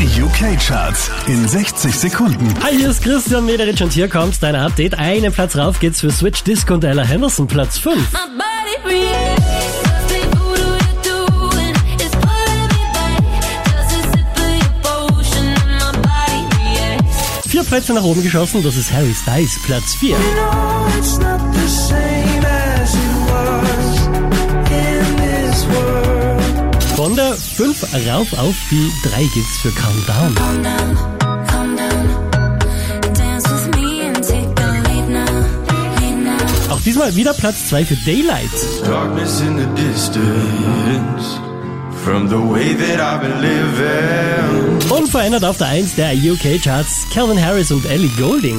Die UK-Charts in 60 Sekunden. Hi, hier ist Christian Mederich und hier kommt dein Update. Einen Platz rauf geht's für Switch Disco und Ella Henderson, Platz 5. My body reacts. Say, what are you doing? It's pulling me back. Just a sip of your potion and my body reacts. Vier Plätze nach oben geschossen, das ist Harry Styles, Platz 4. world. Von der 5 rauf auf die 3 geht's für Calm Down. Calm down, calm down. Dance with me and take the lead now, lead now. Auch diesmal wieder Platz 2 für Daylight. Darkness in the distance from the way that I've been living. Unverändert auf der 1 der UK-Charts, Calvin Harris und Ellie Goulding.